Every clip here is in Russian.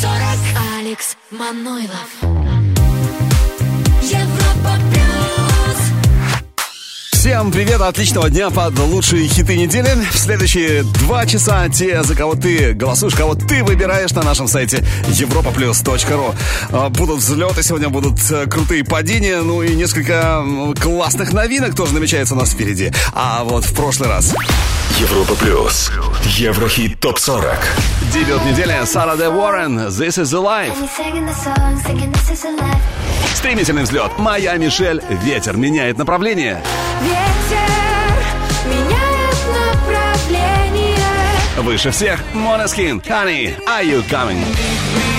ТОП-40 Алекс Манойлов Всем привет, отличного дня под лучшие хиты недели. В следующие два часа те, за кого ты голосуешь, кого ты выбираешь на нашем сайте europaplus.ru. А, Будут взлеты, сегодня будут э, крутые падения, ну и несколько классных новинок тоже намечается у нас впереди. А вот в прошлый раз Европа плюс. Еврохит топ 40. дебют недели Сара Де Уоррен «This is the life». Стремительный взлет. Моя Мишель. «Ветер меняет направление». Ветер меняет направление. Выше всех. Monoskin Honey, Are You Coming?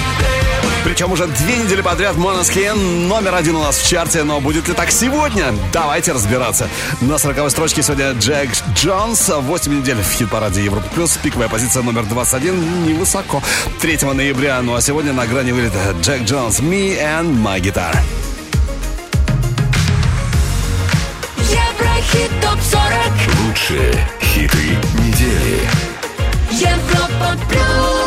Причем уже две недели подряд Monoskin номер один у нас в чарте, но будет ли так сегодня? Давайте разбираться. На 40 строчке сегодня Джек Джонс. 8 недель в хит-параде Европа Плюс. Пиковая позиция номер 21 невысоко. 3 ноября, ну а сегодня на грани вылета Джек Джонс Me and My Guitar. Еврохит ТОП-40 Лучшие хиты недели. Европа плюс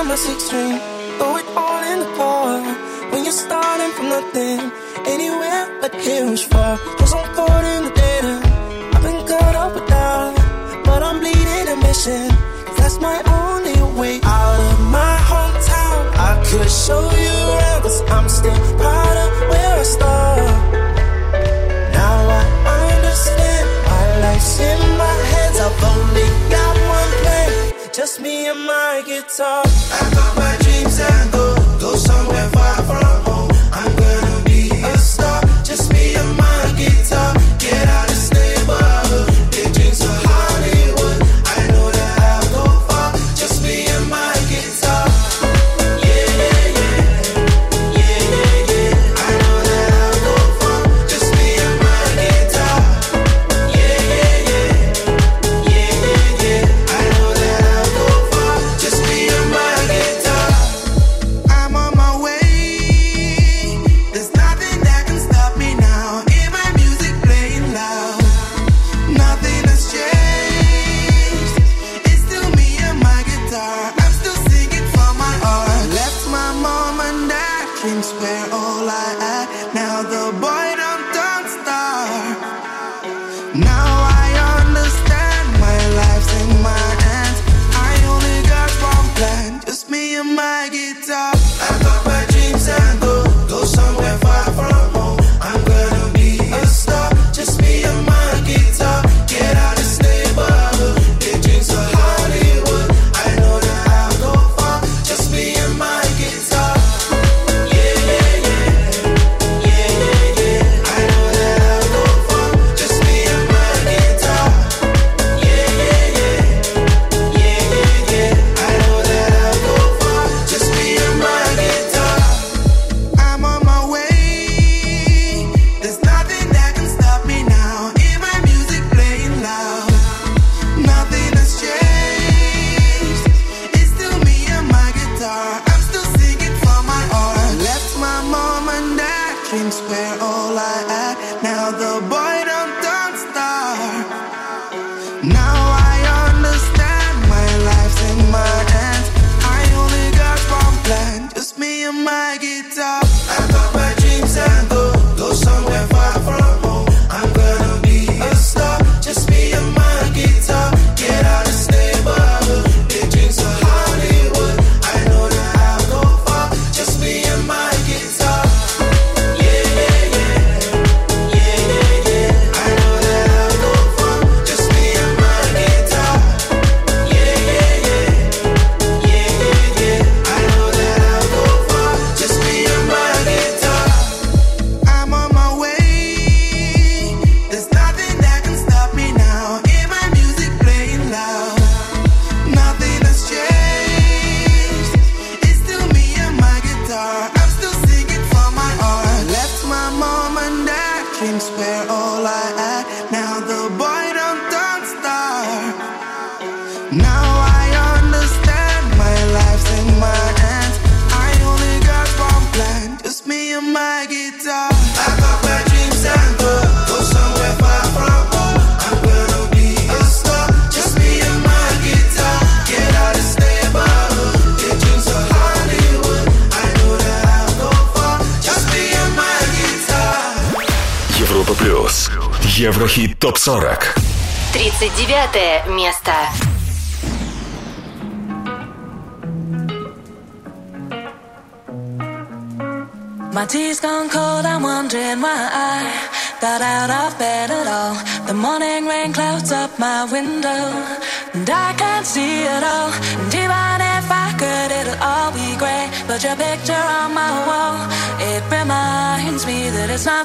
Me my six string. Throw it all in the car. When you're starting from nothing, anywhere but here is far. Cause I'm caught in the data. I've been cut up with that. But I'm bleeding a mission. that's my only way out of my hometown. I could show you around, cause I'm still proud of where I started. Now I understand my life's in my hands. I've only got just me and my guitar. I got my dreams and go, go somewhere far from home. I'm gonna be a star, just me and my guitar.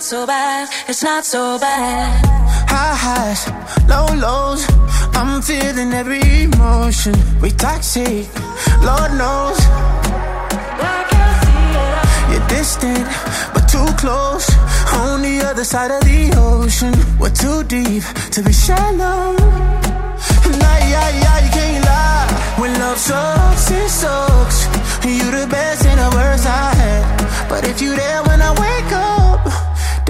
So bad, it's not so bad. High highs, low lows. I'm feeling every emotion. We toxic, Lord knows. I. You're distant, but too close. On the other side of the ocean. We're too deep to be shallow. Nah, yeah, yeah, you can't lie. When love sucks, it sucks. You the best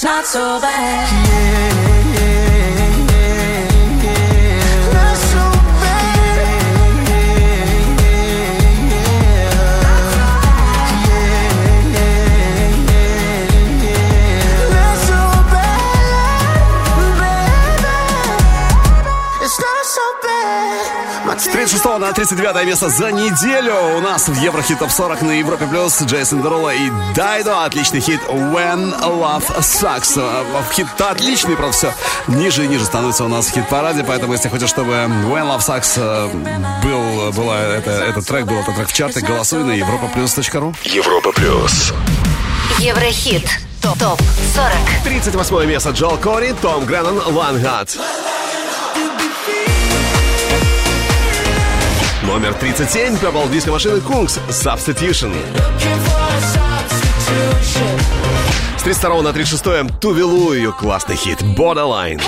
it's not so bad. It's 36 на 39 место за неделю у нас в Еврохит Топ 40 на Европе Плюс Джейсон Дерула и Дайдо. Отличный хит When Love Sucks. А, Хит отличный, правда, все ниже и ниже становится у нас в хит-параде, поэтому если хочешь, чтобы When Love Sucks был, была, это, этот трек был этот трек в чарте, голосуй на europaplus.ru. Европа Плюс. Еврохит. Топ, топ 40. 38 место Джол Кори, Том Греннон, One Heart. Номер 37 Purple Disco машины Кунgs Substitution. С 32 на 36 Тувелу ее классный хит Borderline.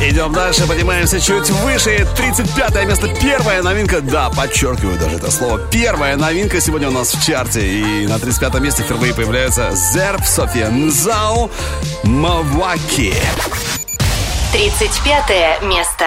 Идем дальше, поднимаемся чуть выше. 35 место, первая новинка. Да, подчеркиваю даже это слово. Первая новинка сегодня у нас в чарте. И на 35 месте впервые появляется Зерб, София Нзау, Маваки. 35 место.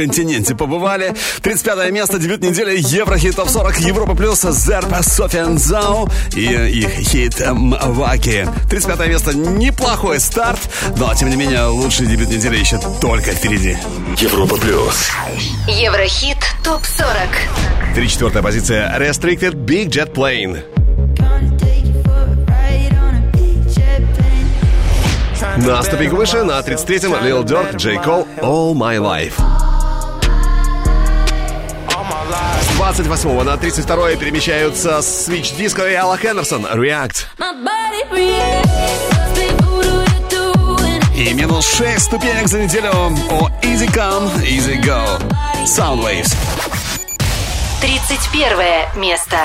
континенте побывали. 35 место, дебют недели, Еврохит Топ 40, Европа Плюс, Зерпа, Софиан Зау и их хит Мваки. 35 место, неплохой старт, но, тем не менее, лучший дебют недели еще только впереди. Европа Плюс. Еврохит Топ 40. 34 позиция, Restricted Big Jet Plane. На ступеньку выше, на 33-м Lil Durk, J. Cole, All My Life. 28 на 32 перемещаются Switch Disco и Алла Хендерсон React. И минус 6 ступенек за неделю о Easy Come, Easy Go. Soundwaves. 31 место.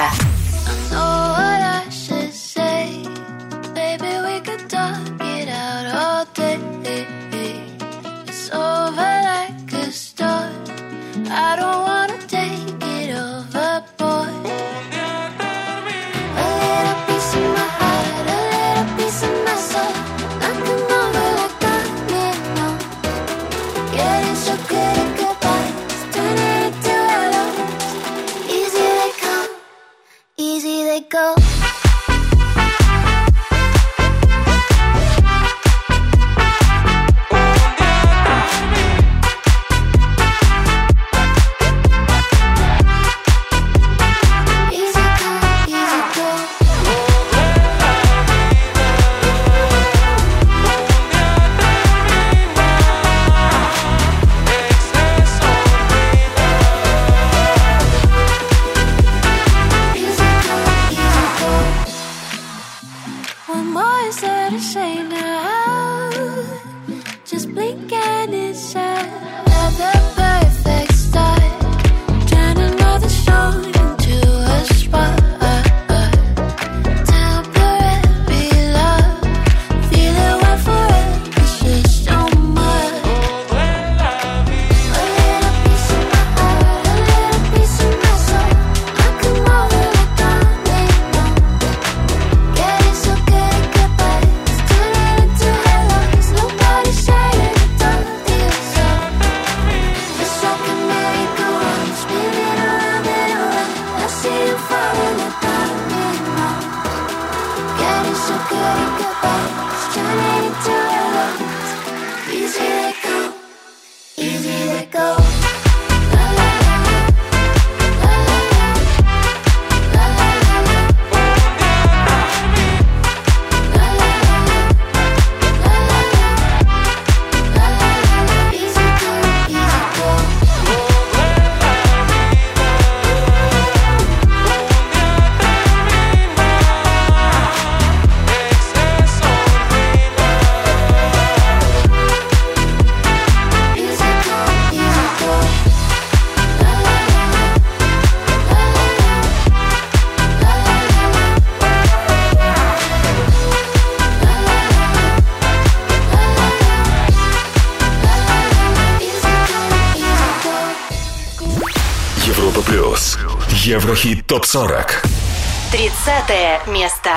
40. 30 место.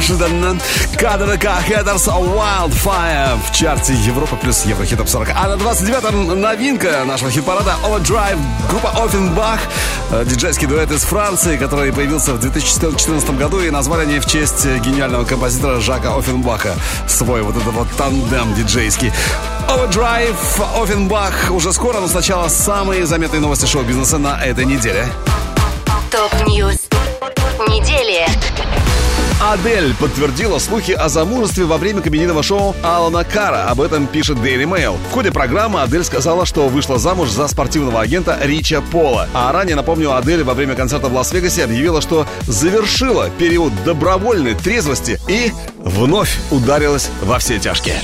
Неожиданно. КДВК Headers Wildfire в чарте Европа плюс Еврохит Топ 40. А на 29-м новинка нашего хит-парада Overdrive. Группа Offenbach. э, Диджейский дуэт из Франции, который появился в 2014 году. И назвали они в честь гениального композитора Жака Оффенбаха. Свой вот этот вот тандем диджейский. Overdrive, Offenbach уже скоро, но сначала самые заметные новости шоу-бизнеса на этой неделе. Top news. Адель подтвердила слухи о замужестве во время комедийного шоу Алана Кара. Об этом пишет Daily Mail. В ходе программы Адель сказала, что вышла замуж за спортивного агента Рича Пола. А ранее, напомню, Адель во время концерта в Лас-Вегасе объявила, что завершила период добровольной трезвости и вновь ударилась во все тяжкие.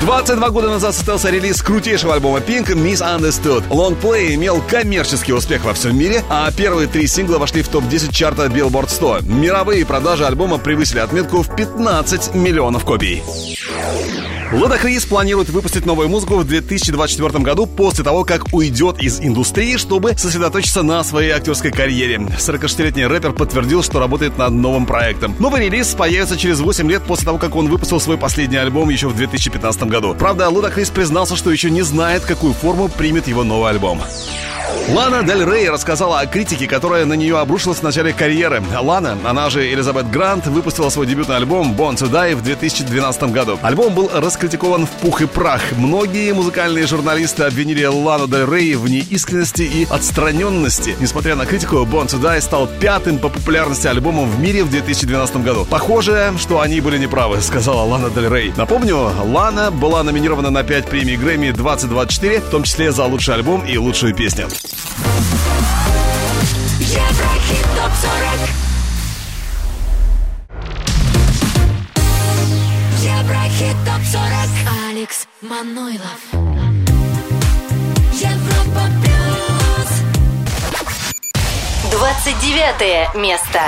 22 года назад состоялся релиз крутейшего альбома Pink Misunderstood. Лонгплей имел коммерческий успех во всем мире, а первые три сингла вошли в топ-10 чарта Billboard 100. Мировые продажи альбома превысили отметку в 15 миллионов копий. Лода Крис планирует выпустить новую музыку в 2024 году после того, как уйдет из индустрии, чтобы сосредоточиться на своей актерской карьере. 46-летний рэпер подтвердил, что работает над новым проектом. Новый релиз появится через 8 лет после того, как он выпустил свой последний альбом еще в 2015 году. Правда, Лода Крис признался, что еще не знает, какую форму примет его новый альбом. Лана Дель Рей рассказала о критике, которая на нее обрушилась в начале карьеры. Лана, она же Элизабет Грант, выпустила свой дебютный альбом «Born to Die» в 2012 году. Альбом был раскритикован в пух и прах. Многие музыкальные журналисты обвинили Лану Дель Рей в неискренности и отстраненности. Несмотря на критику, «Born to Die» стал пятым по популярности альбомом в мире в 2012 году. Похоже, что они были неправы, сказала Лана Дель Рей. Напомню, Лана была номинирована на 5 премий Грэмми 2024, в том числе за лучший альбом и лучшую песню. Еврохит ТОП-40 Еврохит ТОП-40 Алекс Манойлов. Европа плюс 29 место.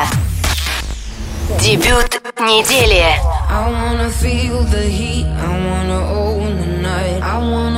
Дебют недели. I wanna feel the heat, I wanna own the night. I wanna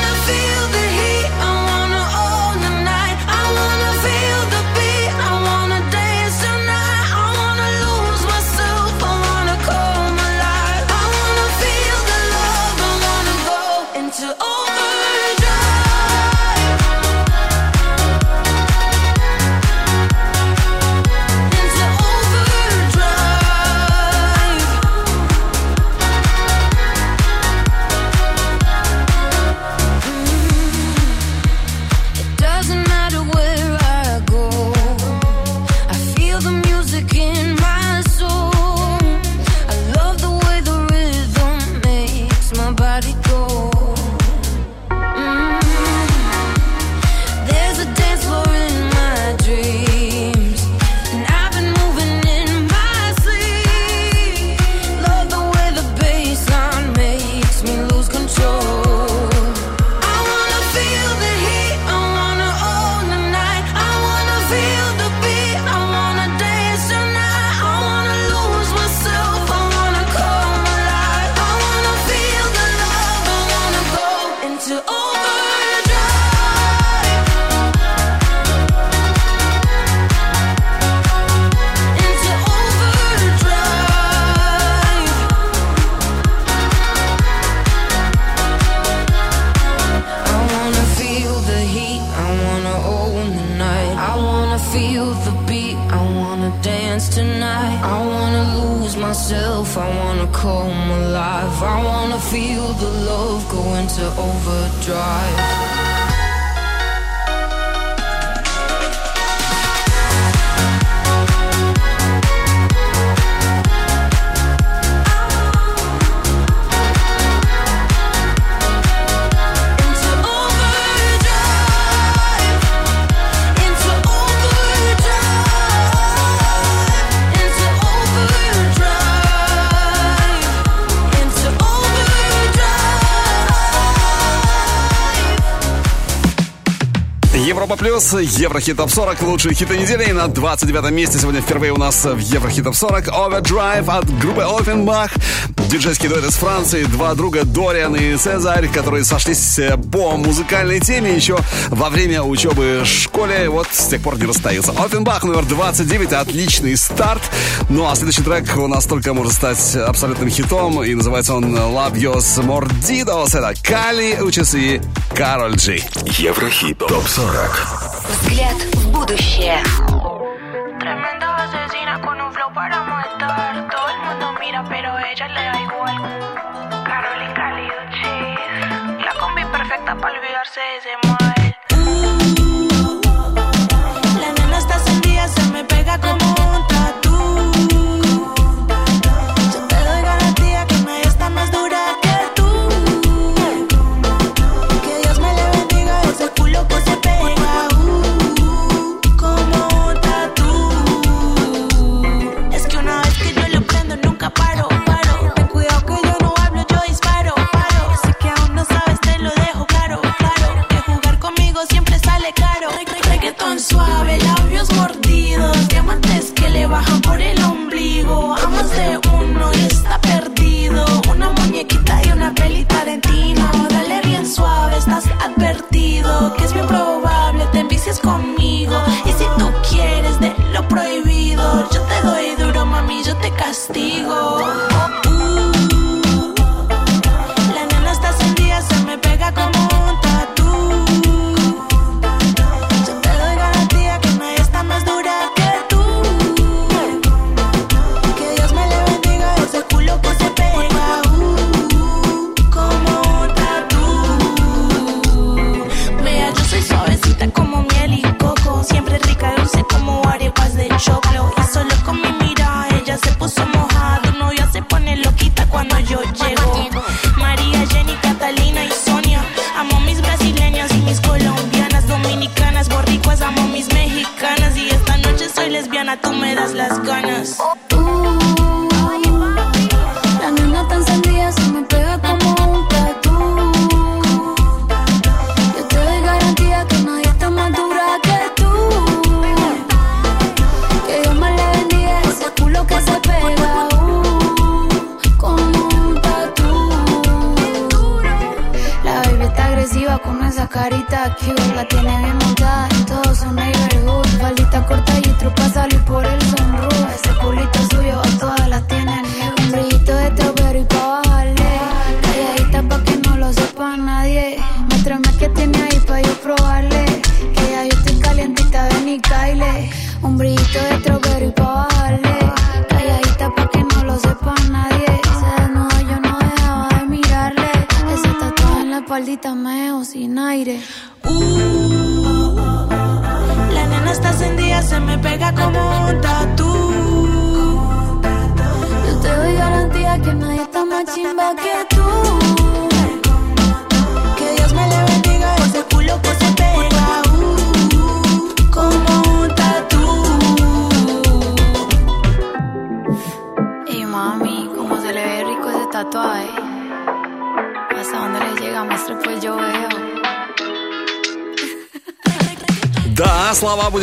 to overdrive. Европа Плюс, Еврохит Топ 40, лучшие хиты недели. На 29 месте сегодня впервые у нас в Еврохит Топ 40 Overdrive от группы Offenbach. Диджейский дуэт из Франции, два друга Дориан и Цезарь, которые сошлись э, по музыкальной теме еще во время учебы в школе. Вот с тех пор не расстаются. Offenbach номер 29, отличный старт. Ну а следующий трек у нас только может стать абсолютным хитом. И называется он Labios Mordidos. Это Кали, Учес и Кароль Джи. Еврохит ТОП-40 Взгляд в будущее. Tremenda asesina con un flow para matar. Pero ella le da igual. Carolina Calido Cheese. La combi perfecta para olvidarse de ese mal. Por el ombligo. Amas de uno y está perdido. Una muñequita y una peli Tarantino. Dale bien suave, estás advertido. Que es bien probable te envicies conmigo. Y si tú quieres de lo prohibido, yo te doy duro, mami, yo te castigo. las ganas.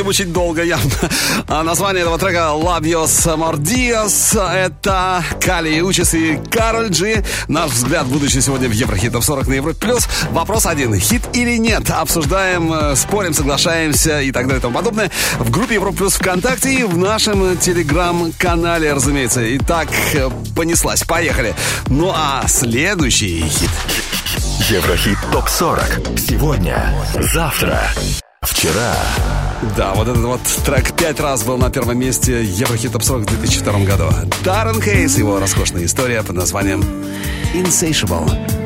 Слова будем учить долго явно. А название этого трека «Labios Mordios» — это Кали Учис и Кароль Джи. Наш взгляд в будущее сегодня в Еврохит Топ 40 на Европе+. плюс. Вопрос один. Хит или нет? Обсуждаем, э, спорим, соглашаемся и так далее и тому подобное. В группе Европа Плюс ВКонтакте и в нашем телеграм-канале, разумеется. Итак, э, понеслась. Поехали. Ну а следующий хит. Еврохит ТОП-40 Сегодня, завтра, вчера Да, вот этот вот трек пять раз был на первом месте Еврохит Топ 40 в 2002 году. Даррен Хейс, его роскошная история под названием Insatiable.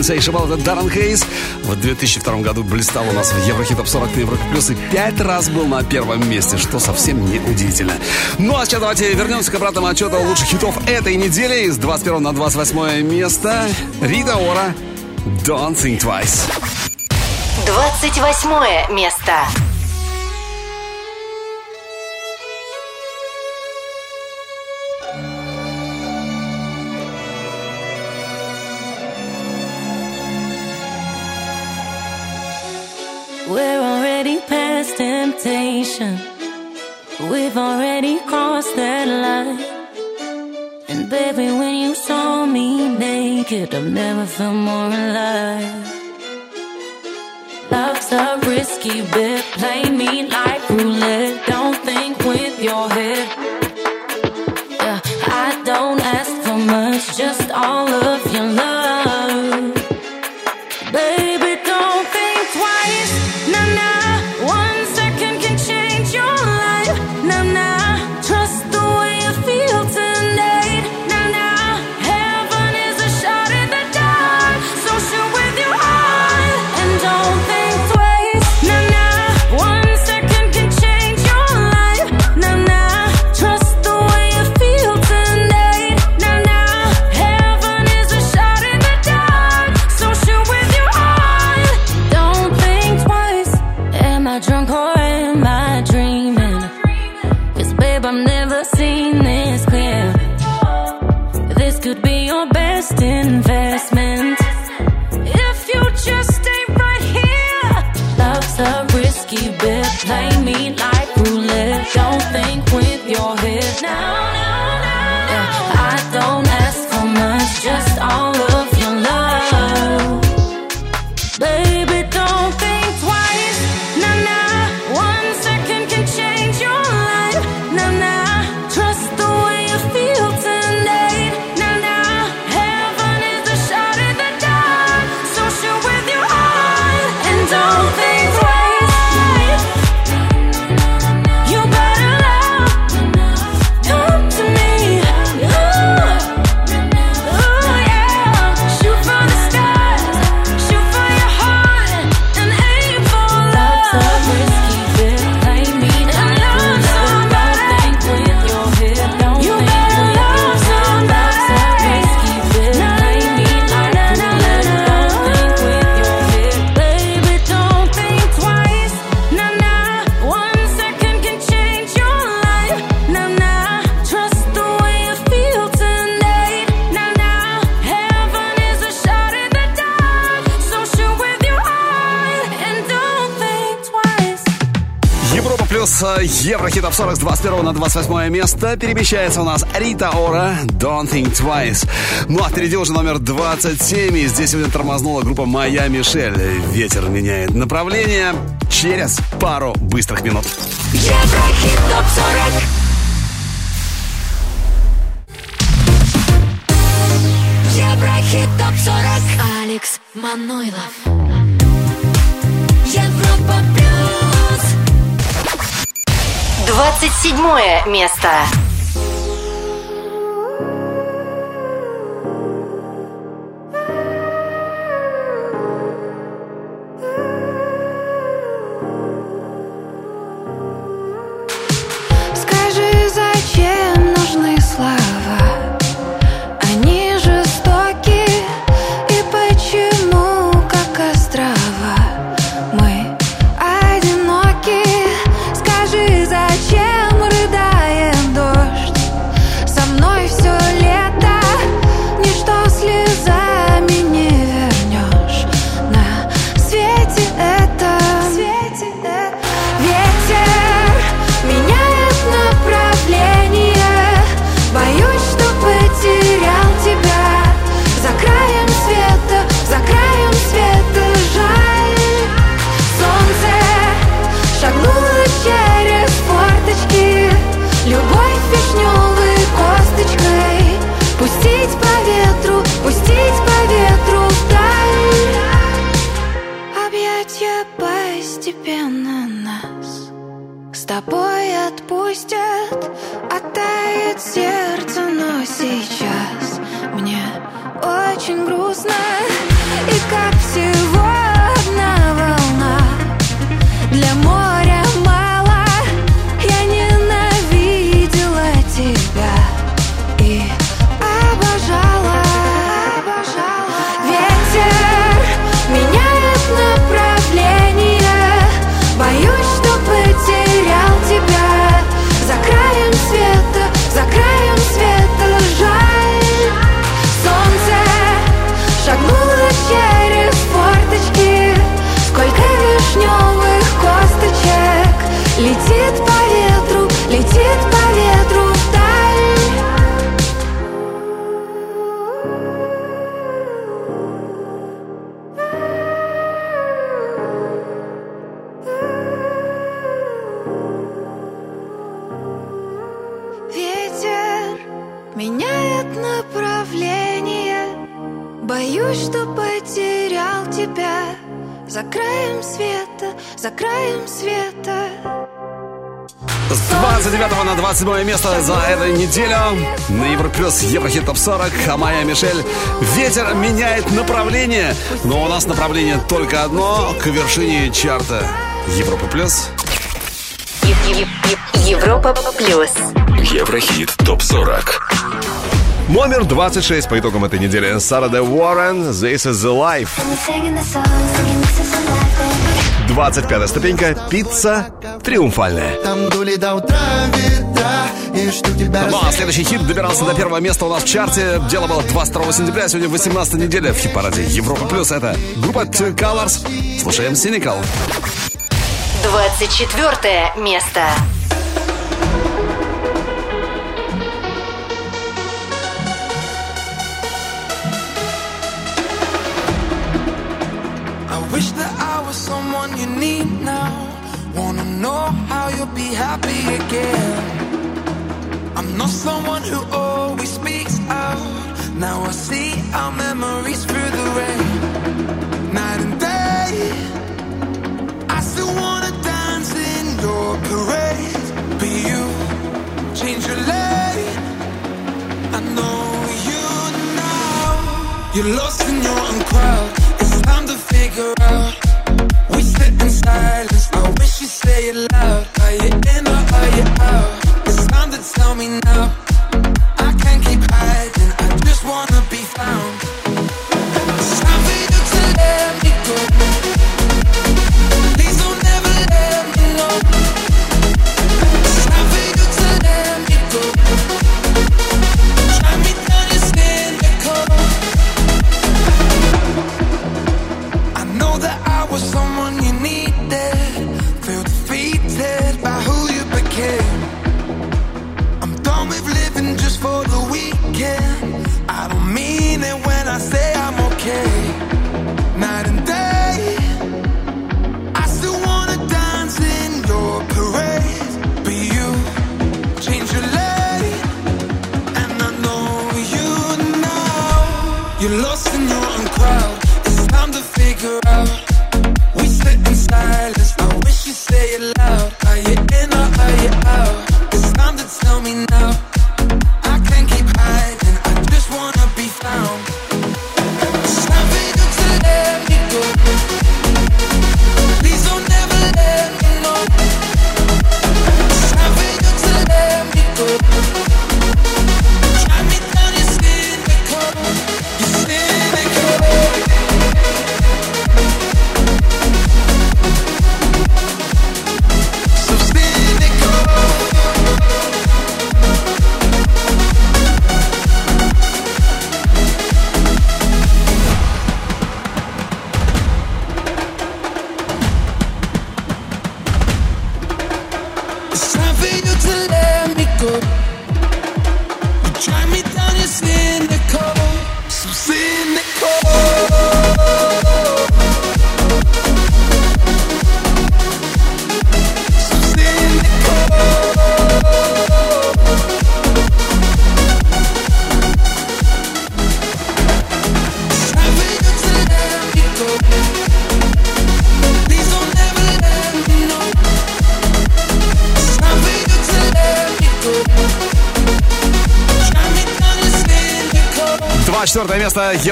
Принца и шибал Даррен Хейс. В 2002 году блистал у нас в Еврохит Топ 40 на Европе Плюс и пять раз был на первом месте, что совсем не удивительно. Ну а сейчас давайте вернемся к обратному отчету лучших хитов этой недели. С 21 на 28 место Рита Ора «Don't Think Twice». 28 место. We've already crossed that line. And baby, when you saw me naked, I've never felt more alive. Love's a risky bet. Play me like roulette. Don't think with your head. 42 с 1 на 28 место перемещается у нас Рита Ора «Don't Think Twice». Ну а впереди уже номер 27, и здесь сегодня тормознула группа «Моя Мишель». Ветер меняет направление через пару быстрых минут. Еврохит ТОП 40 Еврохит ТОП 40 Алекс Манойлов 27 место. 29 на 27 место за эту неделю на Европлюс Еврохит Топ 40 а моя Мишель Ветер меняет направление Но у нас направление только одно К вершине чарта Европа Плюс Европа плюс. Еврохит ТОП-40. Номер 26 по итогам этой недели. Сара Де Уоррен, This is the Life. 25 ступенька, пицца триумфальная. Там дули до утра ветра И что тебя Ну а следующий хит добирался до первого места у нас в чарте. Дело было 22 сентября, сегодня 18 неделя в хит-параде Европа Плюс. Это группа Two Colors. Слушаем Cynical. 24 место. I wish that I was someone you need now. Wanna know how you'll be happy again. I'm not someone who always speaks out. Now I see our memories through the rain. Night and day. I still wanna dance in your parade. But you change your lane. I know you now. You're lost in your own crowd. It's time to figure out. We sit in silence. Say it loud. Are you in or are you out? It's time to tell me now.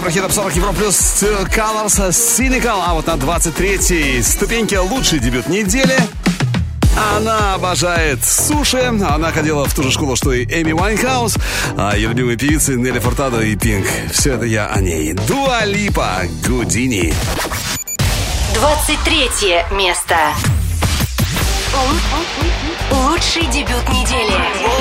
первых хитов 40 Europa Plus Colors Cynical. А вот на 23-й ступеньке лучший дебют недели. Она обожает суши. Она ходила в ту же школу, что и Эми Уайнхаус. А ее любимые певицы Нелли Фуртадо и Пинк. Все это я о ней. Dua Lipa Houdini. 23 место. Лучший дебют недели.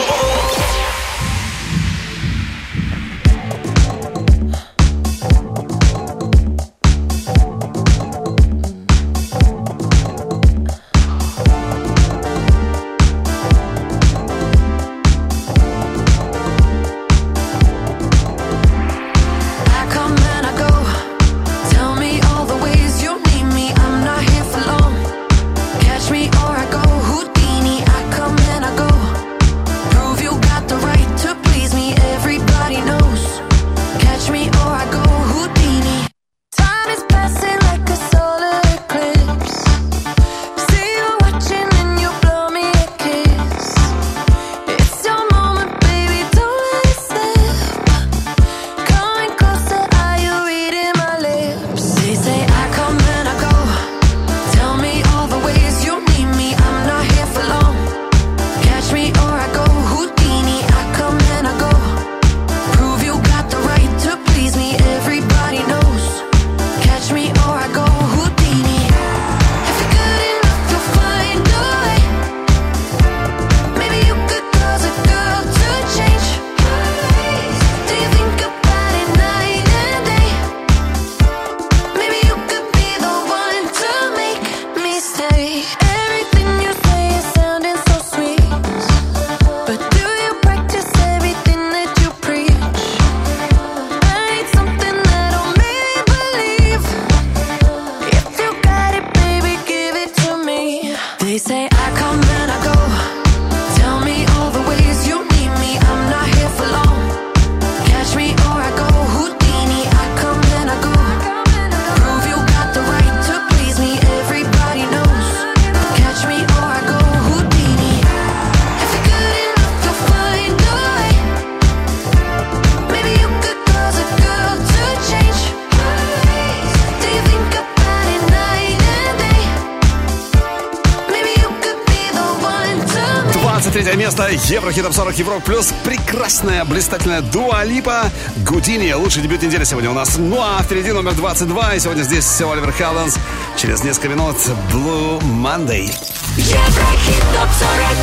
Еврохит топ 40 Европ плюс. Прекрасная, блистательная Дуа Липа. Гудини. Лучший дебют недели сегодня у нас. Ну а впереди номер 22. И сегодня здесь все Оливер Хелленс. Через несколько минут Blue Monday. Еврохит топ 40.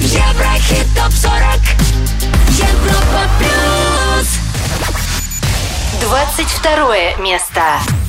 Еврохит топ 40. Европа плюс. 22 место.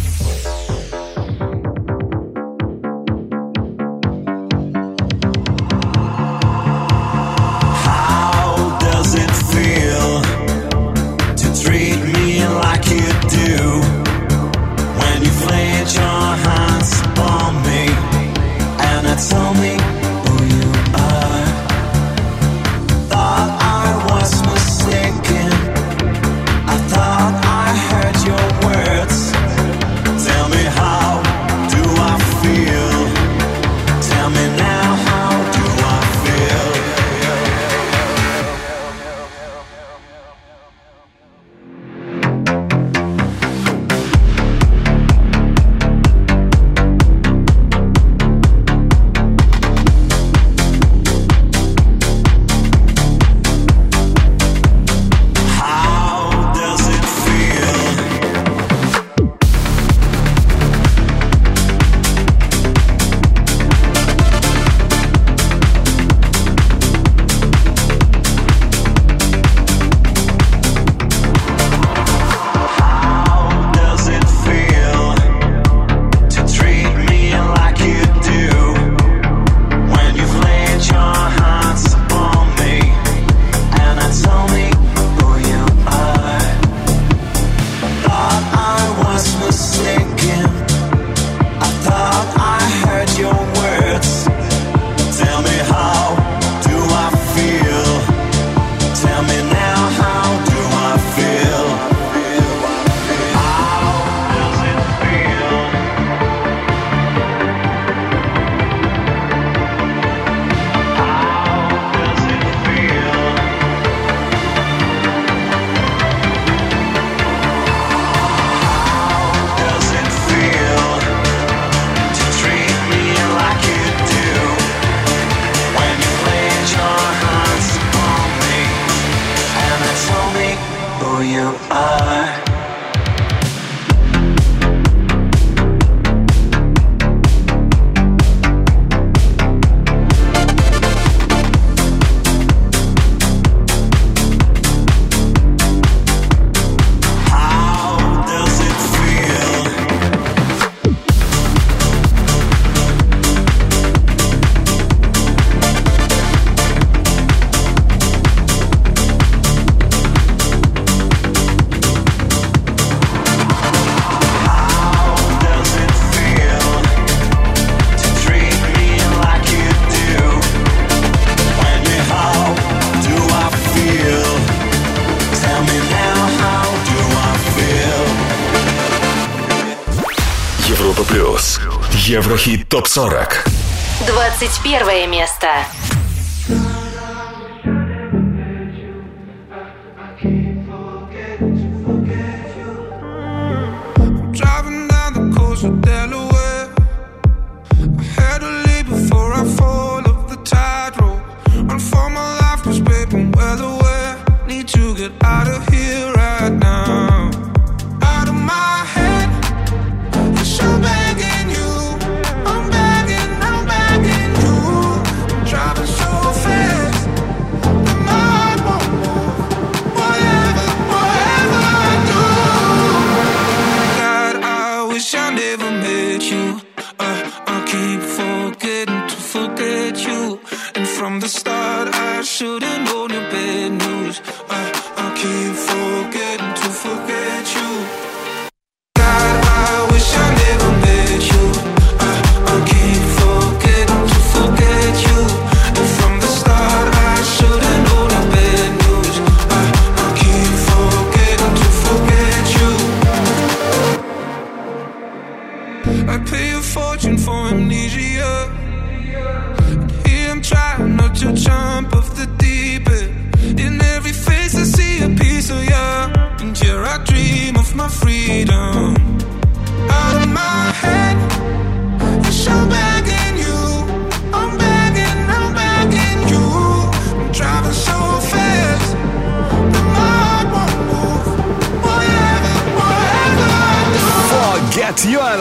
Sorek.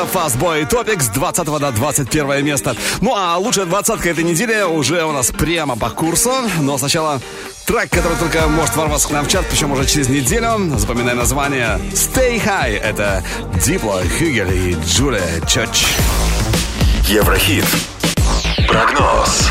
это Fastboy Topic 20 до 21 место. Ну а лучшая двадцатка этой недели уже у нас прямо по курсу. Но сначала трек, который только может ворваться к нам в чат, причем уже через неделю. Запоминай название Stay High. Это Дипло, Хюгель и Джулия Чоч. Еврохит. Прогноз.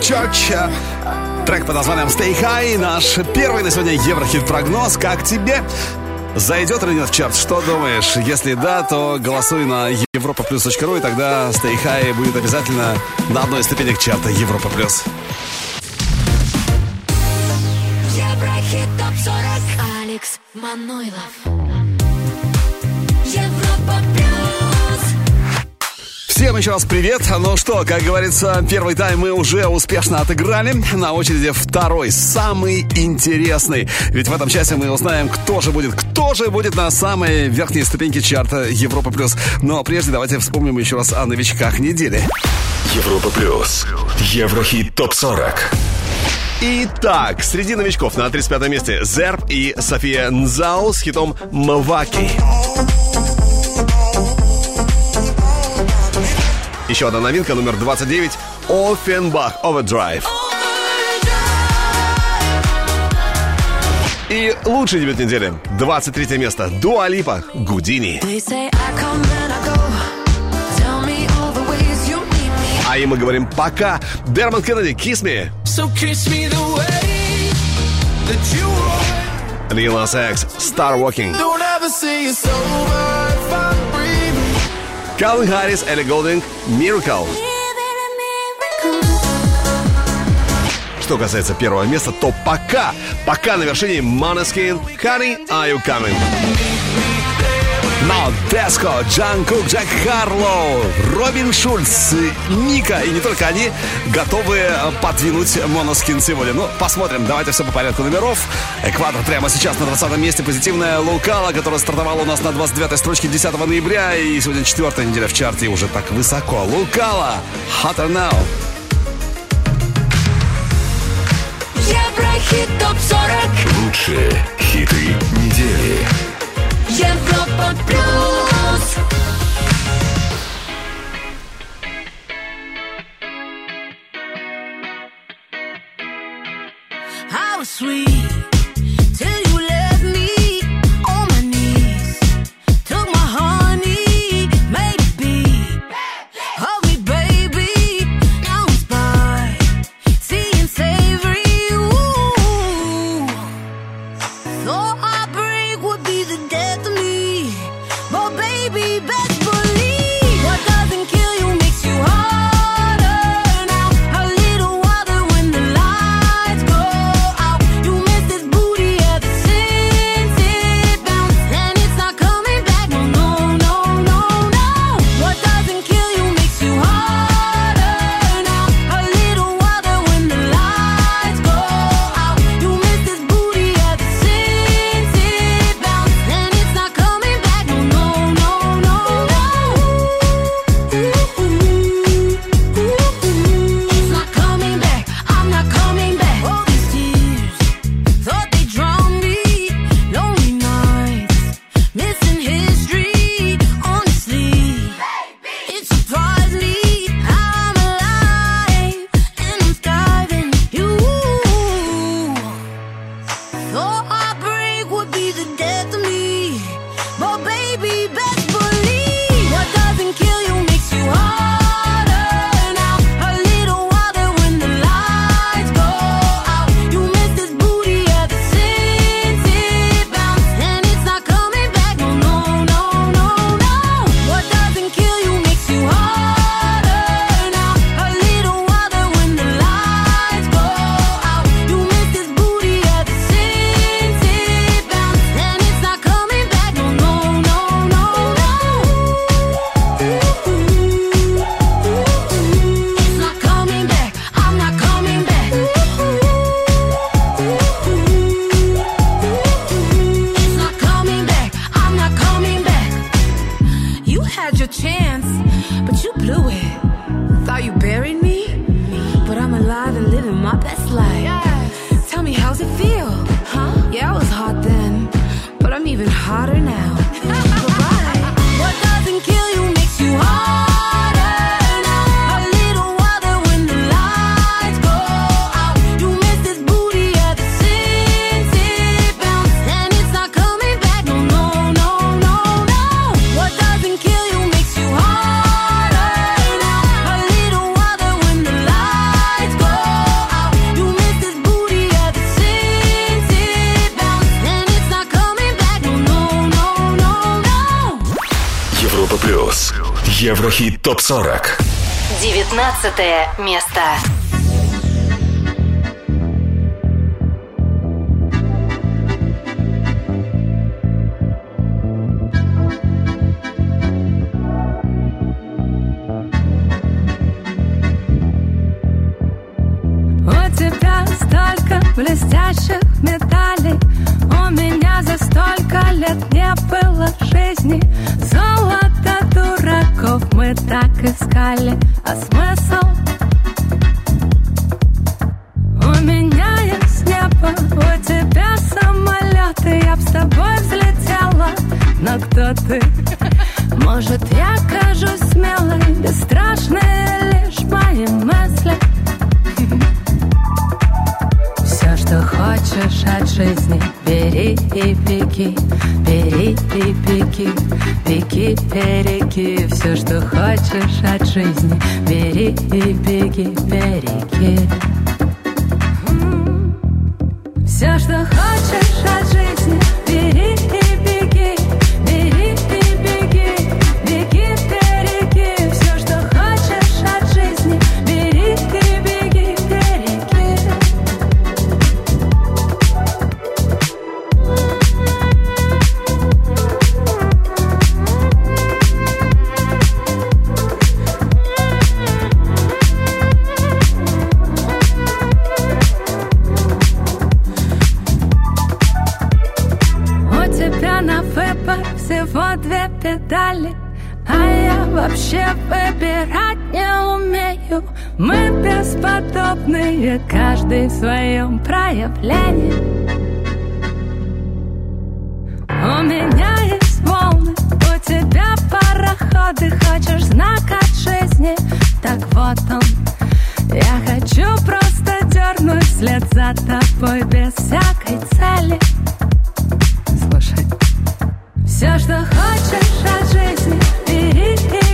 Church. Трек под названием Stay High. Наш первый на сегодня Еврохит-прогноз. Как тебе? Зайдет или нет в чарт? Что думаешь? Если да, то голосуй на europaplus.ru, и тогда Stay High будет обязательно на одной из ступенек чарта Европа Плюс. Еще раз привет. Ну что, как говорится, первый тайм мы уже успешно отыграли. На очереди второй, самый интересный. Ведь в этом часе мы узнаем, кто же будет, кто же будет на самой верхней ступеньке чарта Европа Плюс. Но прежде давайте вспомним еще раз о новичках недели. Европа плюс. Еврохит топ 40. Итак, среди новичков на 35 месте Зерб и София Нзау с хитом «Маваки». Еще одна новинка, номер 29, Офенбах Overdrive. И лучший дебют недели, 23 место, Дуалипа Гудини. You need me. А и мы говорим пока. Дерман Кеннеди, Kiss Me. So kiss me the way that you. Lil Nas X, Star Walking. Don't ever say it's over if I'm breathing. Калвин Харрис, Элли Голдинг, Miracle. Что касается первого места, то пока, пока на вершине Måneskin, Honey, Are You Coming? Но Деско, Джан Кук, Джек Харлоу, Робин Шульц, Ника и не только они готовы э, подвинуть Моноскин сегодня. Ну, посмотрим. Давайте все по порядку номеров. Экватор прямо сейчас на 20 месте. Позитивная Лукала, которая стартовала у нас на 29-й строчке 10 ноября. И сегодня четвертая неделя в чарте и уже так высоко. Лукала, Hotter Now. Еврохит ТОП-40 Лучшие хиты недели. Европа Плюс I was sweet 19 место. Педали А я вообще выбирать не умею. Мы бесподобные, каждый в своем проявлении. У меня есть волны, у тебя пароходы Хочешь знак от жизни, так вот он Я хочу просто дернуть вслед за тобой без всякой цели. Все, что хочешь от жизни, бери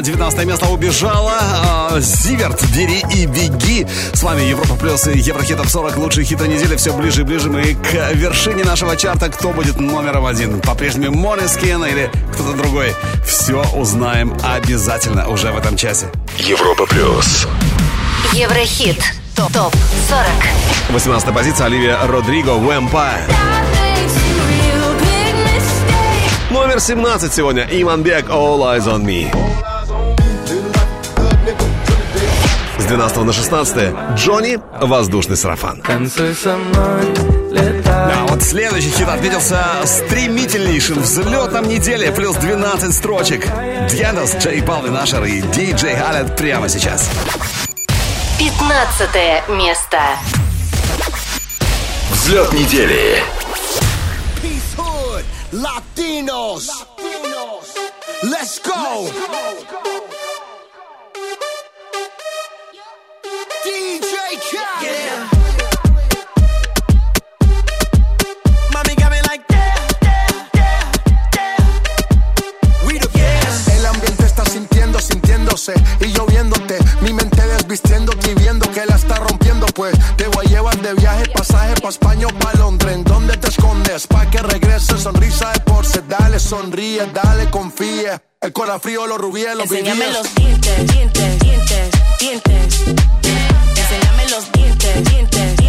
на 19 место убежала Зиверт, бери и беги. С вами Европа Плюс и Еврохит Топ 40. Лучшие хиты недели. Все ближе и ближе мы к вершине нашего чарта. Кто будет номером один? По-прежнему Монескин или кто-то другой? Все узнаем обязательно уже в этом часе. Европа плюс. Еврохит. Топ 40. 18 позиция Оливия Родриго «Vampire». Номер 17 сегодня Иманбек «All Eyes on Me». 12 на 16 Джонни «Воздушный сарафан». Да, вот следующий хит отметился стремительнейшим взлетом недели, плюс 12 строчек. Дьянос, Джей Балвин Ашер и Диджей Халет прямо сейчас. 15 место. Взлет недели. Peace Hood, Latinos. Let's go. DJ Khaled. El ambiente está sintiendo, sintiéndose y lloviéndote. Mi mente desvistiéndote y viendo que la está rompiendo. Pues te voy a llevar de viaje, pasaje pa' España o pa' Londres. ¿En dónde te escondes? Pa' que regrese, sonrisa de porce. Dale, sonríe, dale, confía. El corazón frío, los rubíes, los Enséñame vivíes. los dientes, dientes, dientes, dientes. Enséñame los dientes, dientes.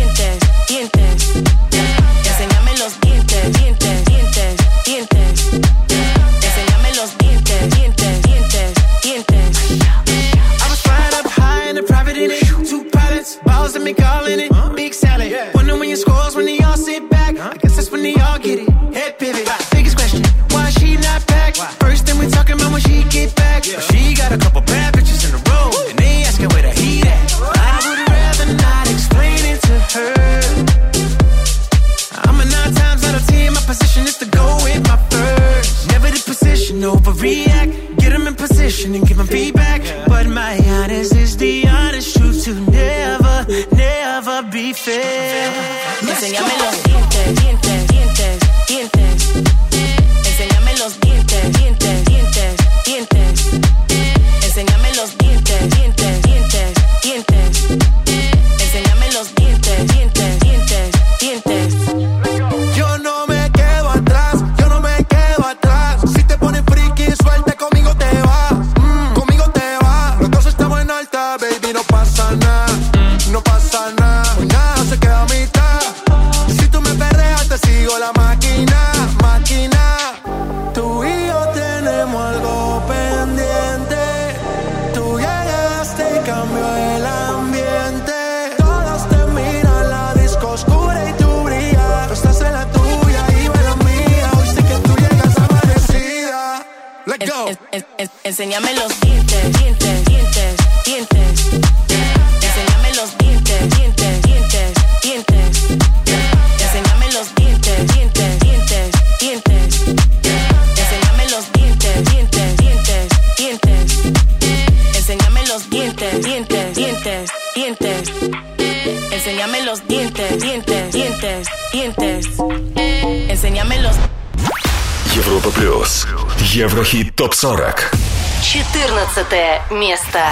Место.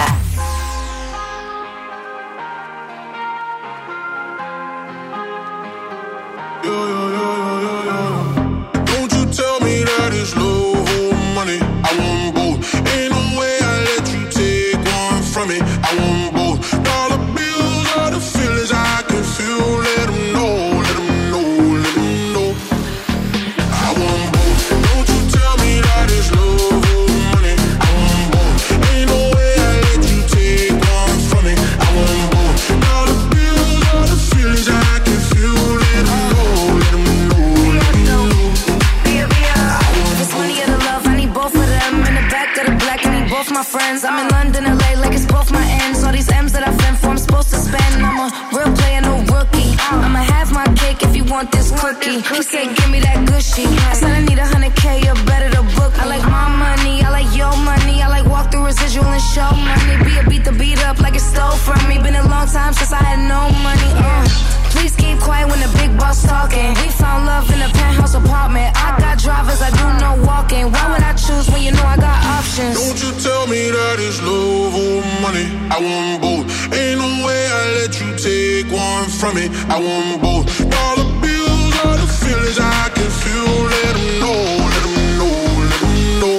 Money. I want both. Ain't no way I let you take one from me. I want both. Dollar bills are the feelings I can feel. Let 'em know, let 'em know, let 'em know.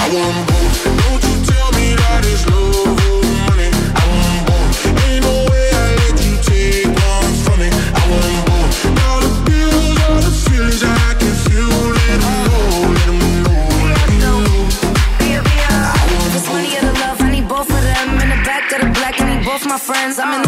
I want both. Don't you tell me that it's love friends. I'm in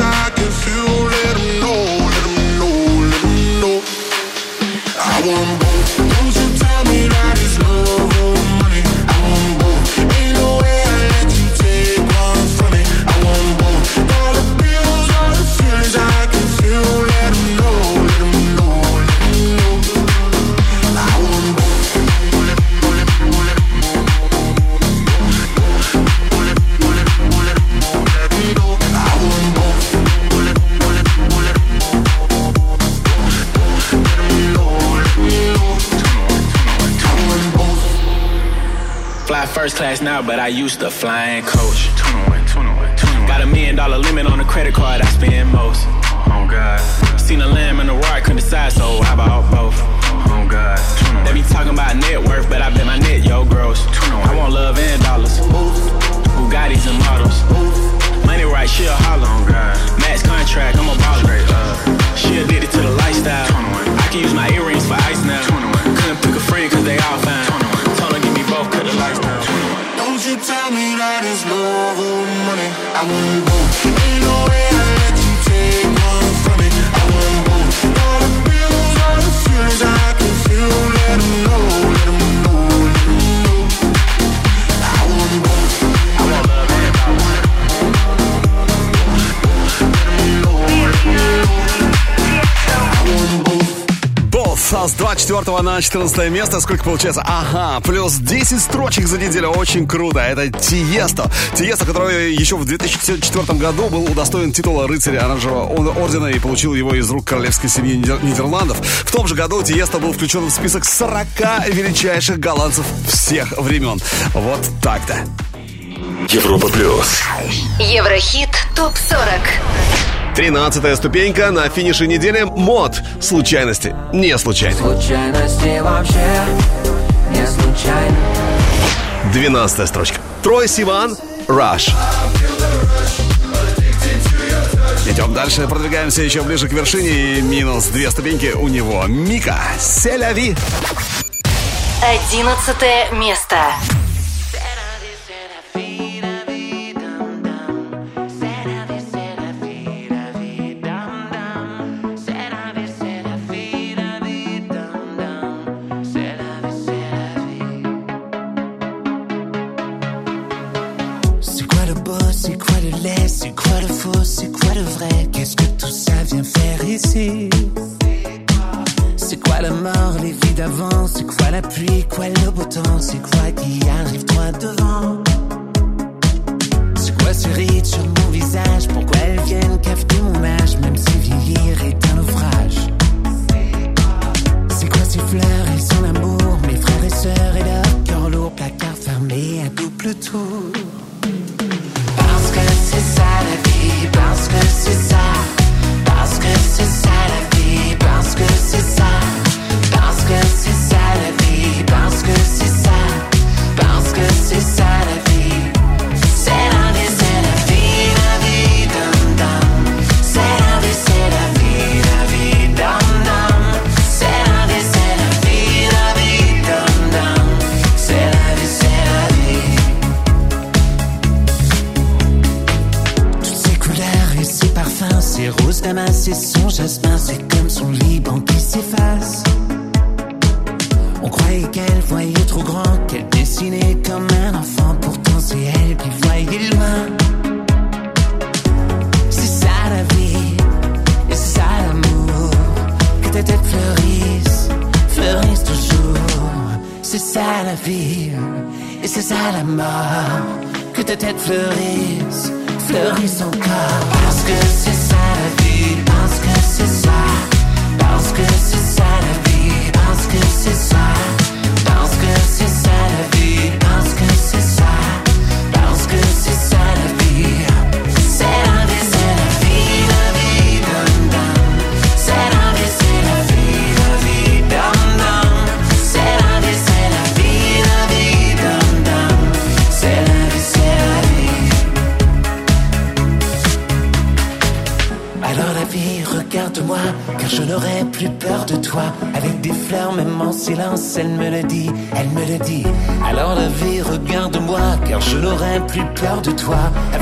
I can feel. Let know, know, know. I want First class now, but I used to fly in coach. Got a million dollar limit on the credit card I spend most. Oh God. Seen a lamb and a roar, couldn't decide, so how about both? Oh God. They be talking about net worth, but I bet my net yo gross. I want love and dollars. Bugattis and models. Money right, she a holler. Oh God. Max contract, I'm a baller. She addicted to the lifestyle. I can use my earrings for ice now. Couldn't pick a friend cause they all fine. That is love or money. I want both. Ain't no way I let you take one from me. I want both. All the bills, all the feelings I can feel. Let know, А с 24 на 14 место. Сколько получается? Ага, плюс 10 строчек за неделю. Очень круто. Это Тиесто. Тиесто, который еще в 2004 году был удостоен титула рыцаря оранжевого ордена и получил его из рук королевской семьи Нидер- Нидерландов. В том же году Тиесто был включен в список 40 величайших голландцев всех времен. Вот так-то. Европа плюс. Еврохит ТОП-40. Тринадцатая ступенька на финише недели. Мод. Случайности. Не случайно. Случайности вообще не случайно. Двенадцатая строчка. Трой Сиван. Rush. Идем дальше, продвигаемся еще ближе к вершине. И минус две ступеньки у него. Мика. Селяви. Одиннадцатое место.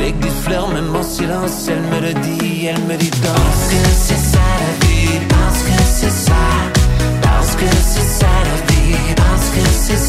Avec des fleurs, même en silence, elle me le dit, elle me dit Parce que c'est ça la vie, parce que c'est ça, parce que c'est ça la vie, parce que c'est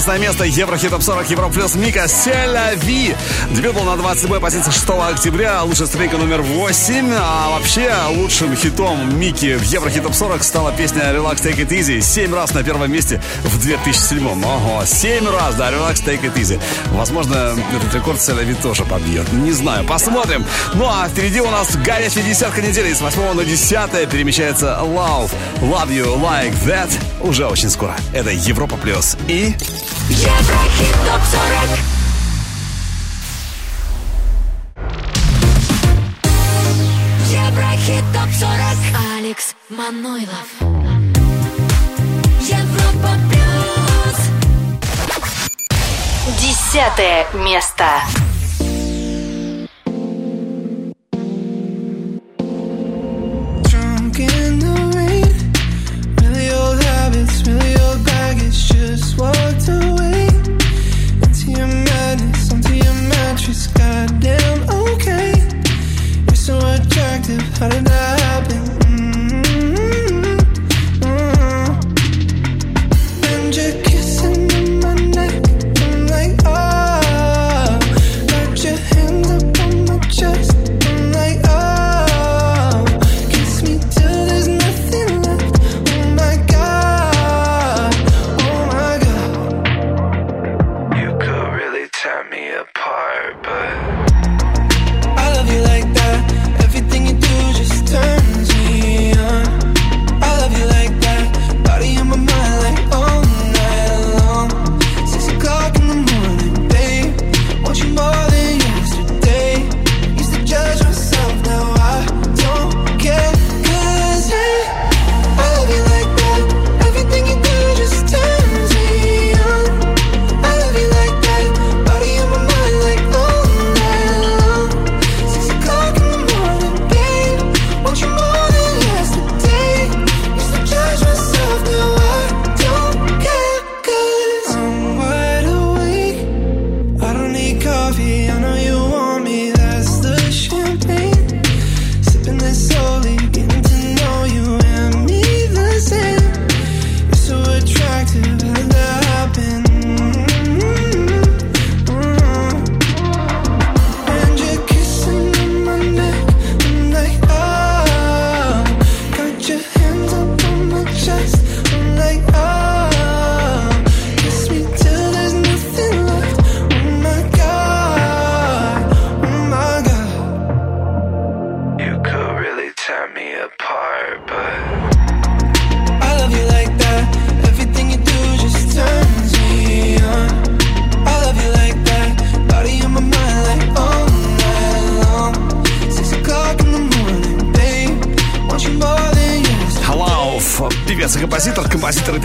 11 место Еврохит Топ 40 Европ Плюс Мика Селяви. Дебют был на 27 позиции 6 октября. Лучшая стрейка номер 8. А вообще лучшим хитом Мики в Еврохит Топ 40 стала песня Relax Take It Easy. 7 раз на первом месте в 2007. Ого, 7 раз, да, Relax Take It Easy. Возможно, этот рекорд Селяви тоже побьет. Не знаю, посмотрим. Ну а впереди у нас горячая десятка недели. С 8 на 10 перемещается Love. Love You Like That уже очень скоро. Это Европа Плюс и... Еврохит ТОП-40 Еврохит ТОП-40 Алекс Манойлов. Европа плюс. Десятое место.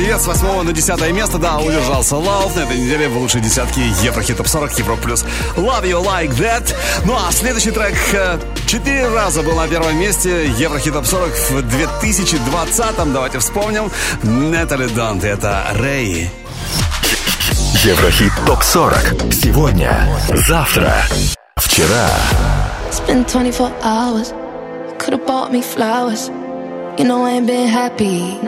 Привет с 8 на 10 место, да, удержался Love. На этой неделе в лучшей десятке Еврохит Топ 40, Евро плюс Love You Like That. Ну а следующий трек э, четыре раза был на первом месте Еврохит Топ 40 в 2020-м. Давайте вспомним. Натали Дант, это Рэй. Еврохит ТОП 40. Сегодня, завтра, вчера. It's been 24 hours. Could have bought me flowers. You know I ain't been happy.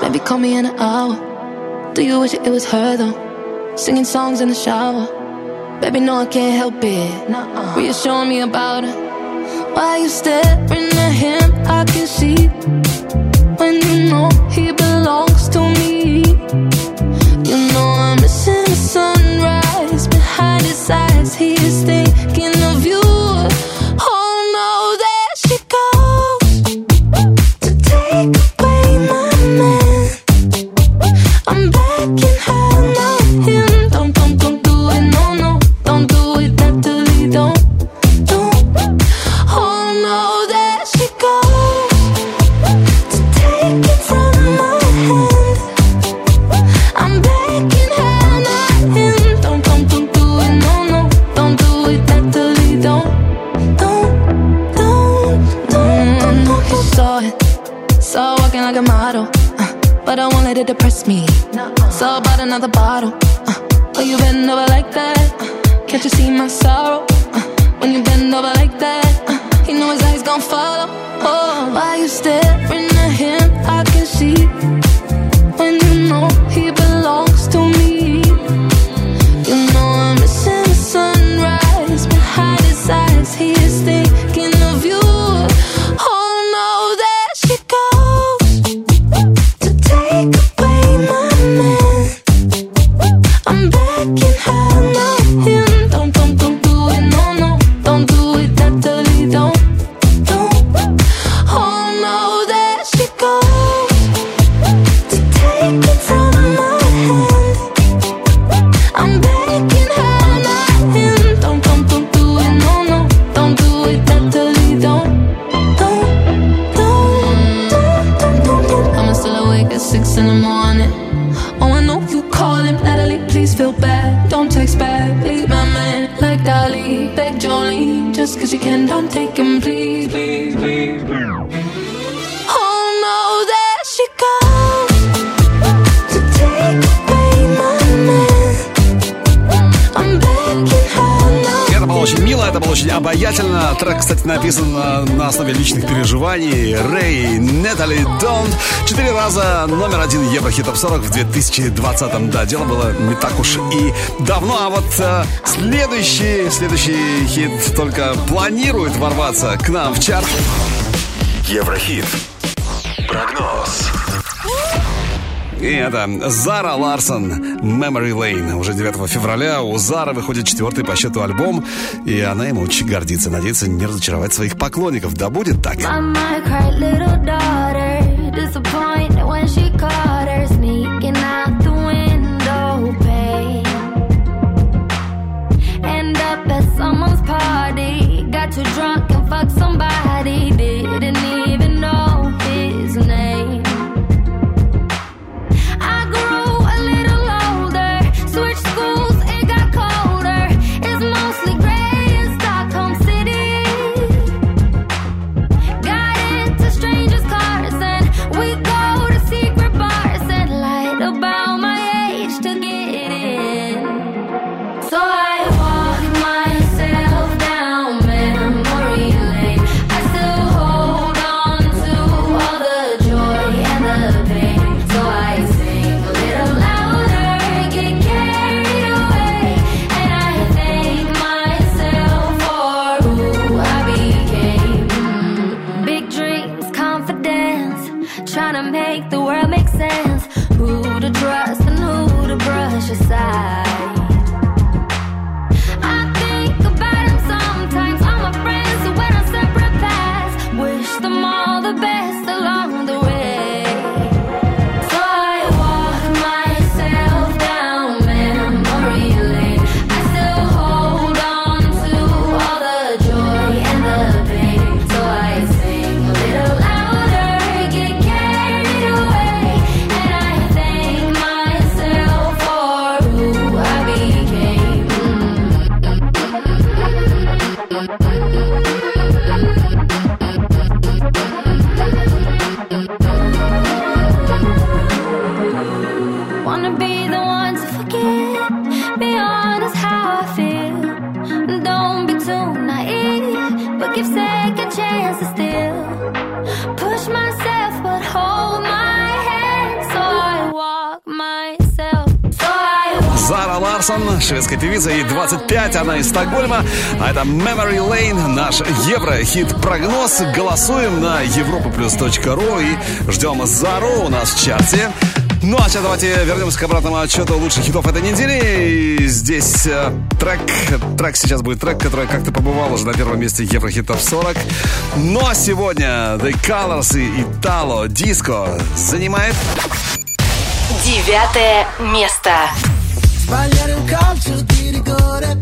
Maybe call me in an hour. Do you wish it was her though? Singing songs in the shower. Baby, no, I can't help it. Reassuring me about her. Why you staring at him? I can see when you know he belongs to me. You know I'm missing the sunrise behind his eyes. He is thinking. cause you can, don't take them please, please. обаятельно. Трек, кстати, написан а, на основе личных переживаний. Рэй, Нетали, Донт. Четыре раза номер один Еврохит 40 в 2020-м. Да, дело было не так уж и давно. А вот э, следующий, следующий хит только планирует ворваться к нам в чарт. Еврохит. Прогноз. И это Зара Ларсон «Memory Lane». Уже 9 февраля у Зары выходит четвертый по счету альбом, и она ему очень гордится. Надеется не разочаровать своих поклонников. Да будет так. Mama, Андерсон, шведская певица, ей 25, она из Стокгольма. А это Memory Lane, наш ЕвроХит прогноз. Голосуем на europaplus.ru и ждем Зару у нас в чате. Ну а сейчас давайте вернемся к обратному отчету лучших хитов этой недели. И здесь э, трек, трек сейчас будет трек, который как-то побывал уже на первом месте ЕвроХитов Топ 40. Но сегодня The Colors и Italo Disco занимает... Девятое место. Sbagliare un calcio di rigore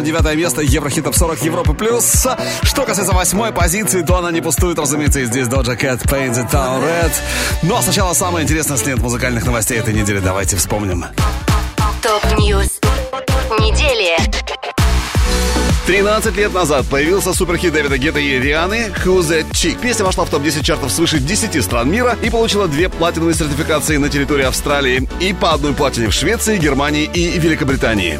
на 9 место Еврохит Топ 40 Europa Plus. Что касается восьмой позиции, то она не пустует, разумеется, и здесь Doja Cat Paint the Town Red. Но Ну, сначала самое интересное с лент музыкальных новостей этой недели. Давайте вспомним. Top news. Недели. 13 лет назад появился суперхит Дэвида Гетта и Рианы «Who's That Chick». Песня вошла в топ-10 чартов свыше 10 стран мира и получила две платиновые сертификации на территории Австралии и по одной платине в Швеции, Германии и Великобритании.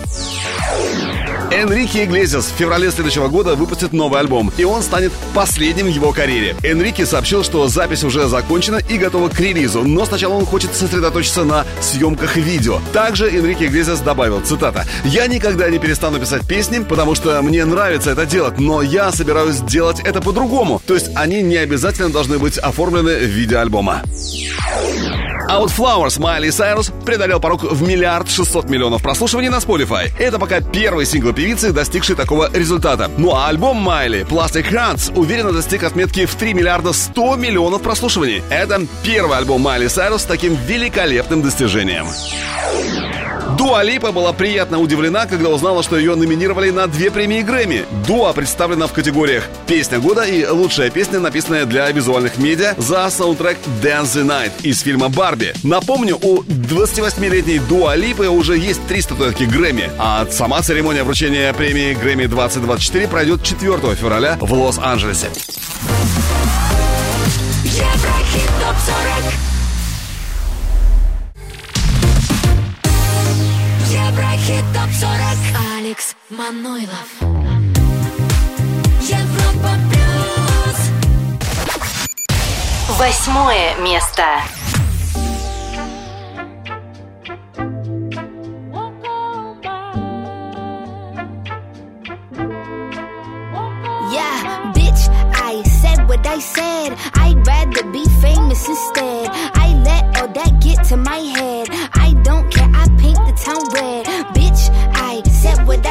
Энрике Иглесиас в феврале следующего года выпустит новый альбом, и он станет последним в его карьере. Энрике сообщил, что запись уже закончена и готова к релизу, но сначала он хочет сосредоточиться на съемках видео. Также Энрике Иглесиас добавил, цитата, «Я никогда не перестану писать песни, потому что мне нравится это делать, но я собираюсь делать это по-другому, то есть они не обязательно должны быть оформлены в виде альбома». Outflowers Майли Сайрус преодолел порог в миллиард шестьсот миллионов прослушиваний на Spotify. Это пока первый сингл певицы, достигший такого результата. Ну а альбом Майли Plastic Hearts уверенно достиг отметки в 3 миллиарда 100 миллионов прослушиваний. Это первый альбом Майли Сайрус с таким великолепным достижением. Дуа Липа была приятно удивлена, когда узнала, что ее номинировали на две премии Грэмми. Дуа представлена в категориях «Песня года» и «Лучшая песня, написанная для визуальных медиа» за саундтрек «Dance the Night» из фильма «Барби». Напомню, у 28-летней Дуа Липы уже есть три статуэтки Грэмми, а сама церемония вручения премии Грэмми 2024 пройдет 4 февраля в Лос-Анджелесе. Еврохит ТОП-40 Еврохит ТОП-40 Алекс Манойлов Европа Плюс Восьмое место. Yeah, bitch, I said what I said. I'd rather be famous instead. I let all that get to my head. I don't care, I paint the town red.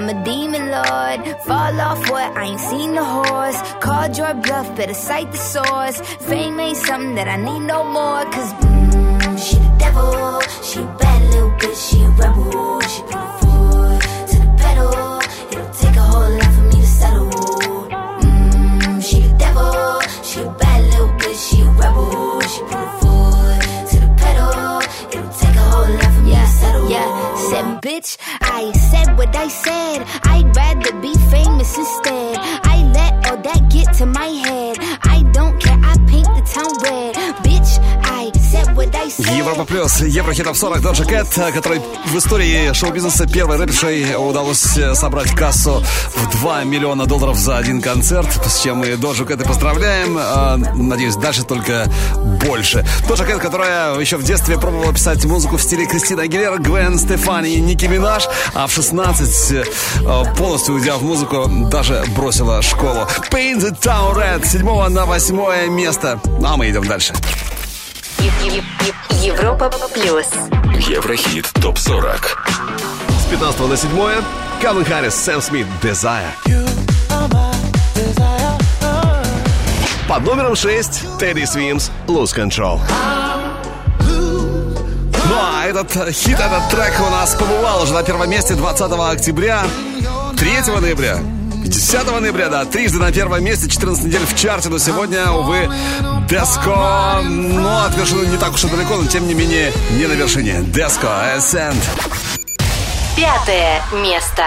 I'm a demon lord. Fall off what? I ain't seen the horse. Called your bluff, better cite the source. Fame ain't something that I need no more. Cause mm, she the devil. She a bad little bitch. She a rebel. She put her foot to the pedal. It'll take a whole lot for me to settle. Mm, she the devil. She a bad little bitch. She a rebel. She put her foot to the pedal. It'll take a whole lot for me to settle. Yeah, said bitch. I said what I said. I плюс, Еврохит Топ 40 Доджа Кэт, который в истории шоу-бизнеса первой рэпершей удалось э, собрать кассу в 2 миллиона долларов за один концерт, с чем мы Доджу Кэт и поздравляем. А, Надеюсь, дальше только больше. Доджа Кэт, которая еще в детстве пробовала писать музыку в стиле Кристина Агилера, Гвен Стефани и Ники Минаж, а в 16, э, полностью уйдя в музыку, даже бросила школу. Paint the Town Red, с 7 на 8 место. А мы идем дальше. Европа плюс. Еврохит ТОП-40. С 15 на 7 Калвин Харрис, Сэм Смит, Desire. Под номером 6 Тедди Свимс, Lose Control. Ну а этот хит, этот трек у нас побывал уже на первом месте 20 октября, 3 ноября, 10 ноября, да, трижды на первом месте, 14 недель в чарте, но сегодня, увы, Деско, ну, от вершины не так уж и далеко, но тем не менее не на вершине. Деско, Ascent. Пятое место.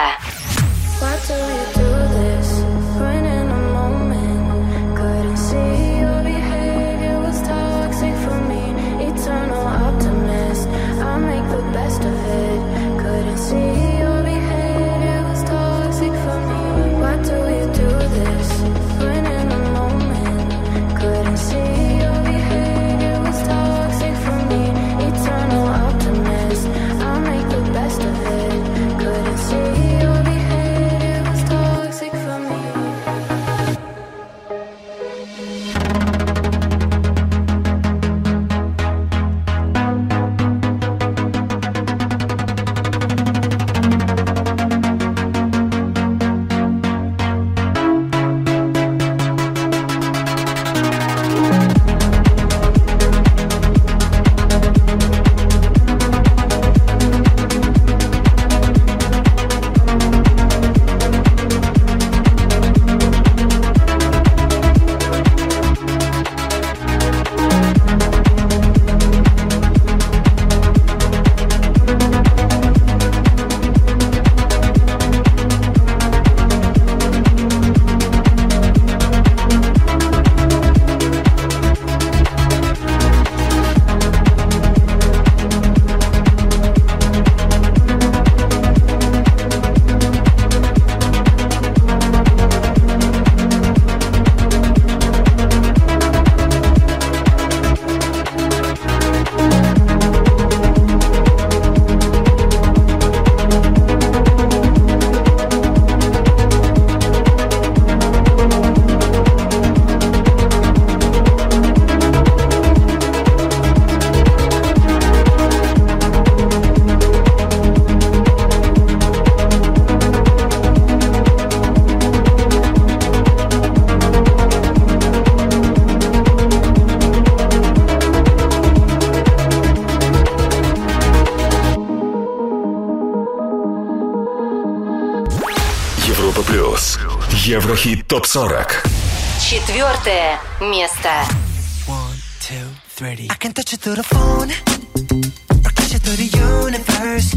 ТОП-40. Четвертое место. One, two, three. I can touch you through the phone. Or catch you through the universe.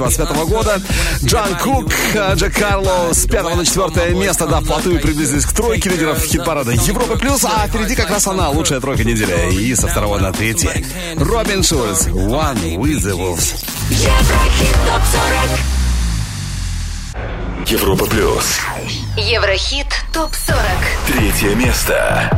2025 года. Джан Кук, Джек Карло с 5 на 4 место, да, вплотную приблизились к тройке лидеров хит-парада Европы+. плюс, А впереди как раз она, лучшая тройка недели. И со второго на третье. Робин Шульц, One with the Wolves. Европа плюс. Еврохит топ-40. Третье место.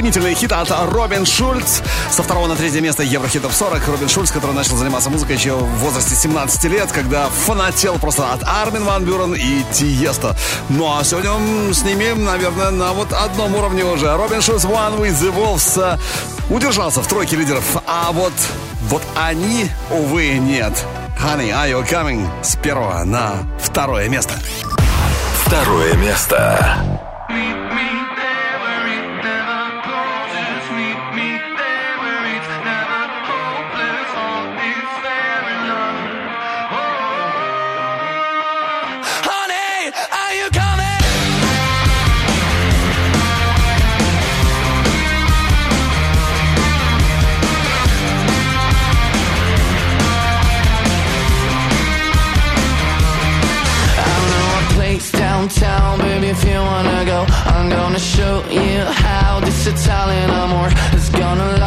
стремительный хит от Робин Шульц. Со второго на третье место Еврохитов 40. Робин Шульц, который начал заниматься музыкой еще в возрасте 17 лет, когда фанател просто от Армин Ван Бюрен и Тиеста. Ну а сегодня мы снимем, наверное, на вот одном уровне уже. Робин Шульц One with the Wolves э, удержался в тройке лидеров. А вот, вот они, увы, нет. Honey, are you coming? С первого на второе место. Второе место. Show you how this Italian amor is gonna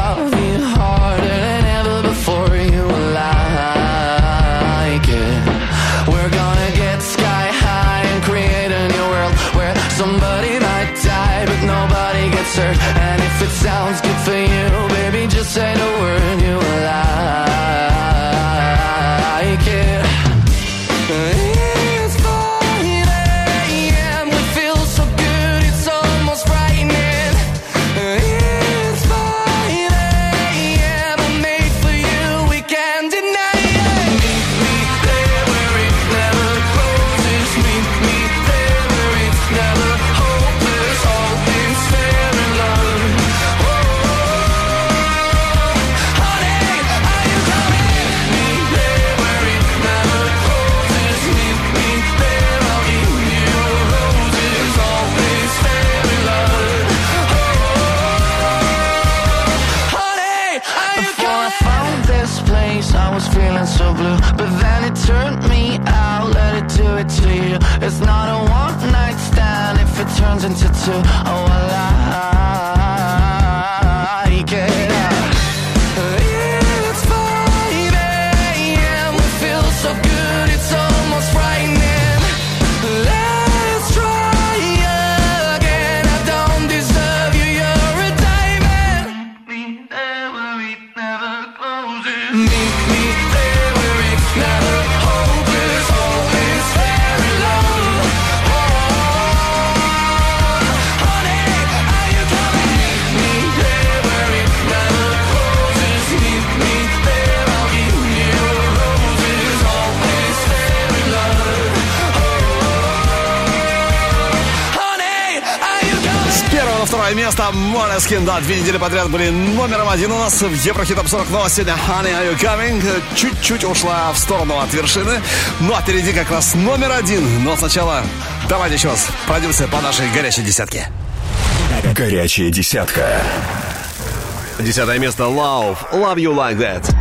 Måneskin, да, две недели подряд были номером один у нас в Еврохит Топ 40. Но сегодня Honey, Are You Coming чуть-чуть ушла в сторону от вершины. Ну, а впереди как раз номер один. Но сначала давайте еще раз пройдемся по нашей горячей десятке. Горячая десятка. Десятое место Love. Love You Like That.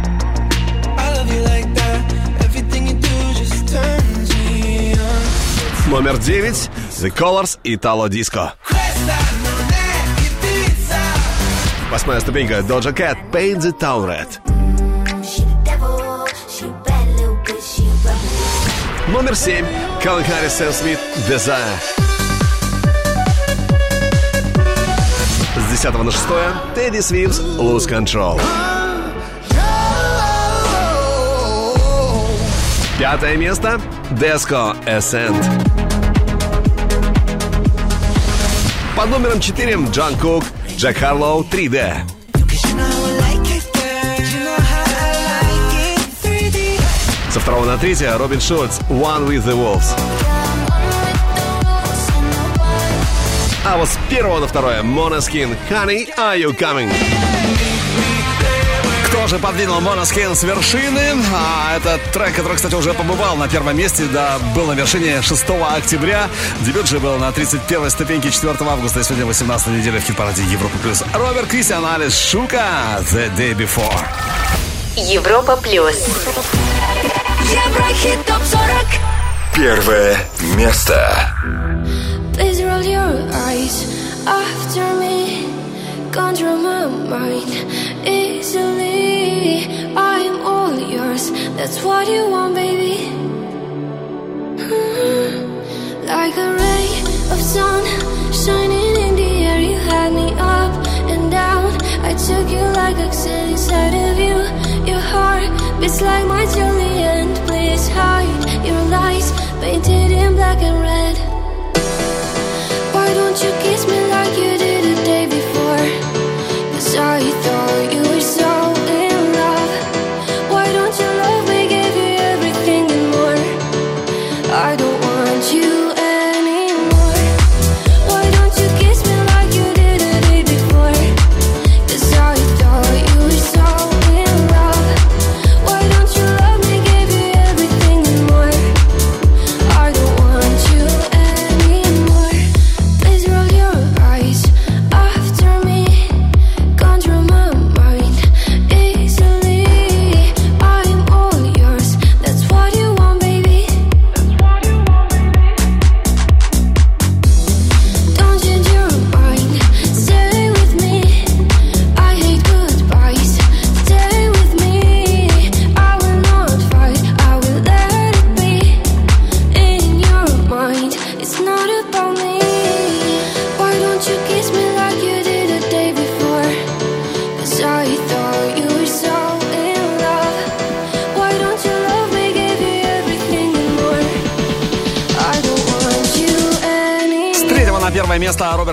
I love you like that. Everything you do just turns me on. Номер девять The Colors Italo Disco. Восьмая ступенька Doja Cat Paint the Town Red. Номер семь Calvin Harris Сэм Смит Desire. С десятого на шестое Тедди Свимс Lose Control. Пятое место Деско Ascent. Под номером 4 Джон Кук, Джек Харлоу 3D. Со второго на третье Робин Шульц One with the Wolves. А вот с первого на второе Monoskin Honey, Are You Coming? Кто же подвинул Måneskin с вершины? А это трек, который, кстати, уже побывал на первом месте, да, был на вершине 6 октября. Дебют же был на 31 ступеньке 4 августа и сегодня 18 неделя в хит-параде Европа+. плюс. Роберт Кристиан Алис Шука The Day Before. Европа плюс. Еврохит топ 40 Первое место. Please roll your eyes after me. Control my mind easily. I'm all yours. That's what you want, baby. Mhm. Like a ray of sun shining in the air, you had me up and down. I took you like oxygen inside of you. Your heart beats like my Juliet. Please hide your lies, painted in black and red. Why don't you kiss me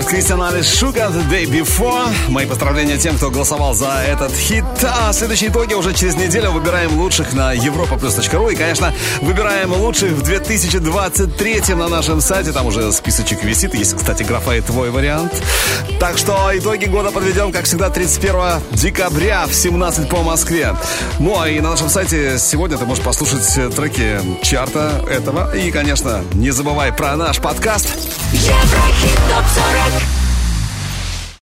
Кристиан Алис Шуга The Day Before. Мои поздравления тем, кто голосовал за этот хит. А следующие итоги уже через неделю выбираем лучших на europaplus.ru. И, конечно, выбираем лучших в 2023 на нашем сайте. Там уже списочек висит. Есть, кстати, графа и твой вариант. Так что итоги года подведем, как всегда, 31 декабря в 17 по Москве. Ну, а и на нашем сайте сегодня ты можешь послушать треки чарта этого. И, конечно, не забывай про наш подкаст. Еврохит топ 40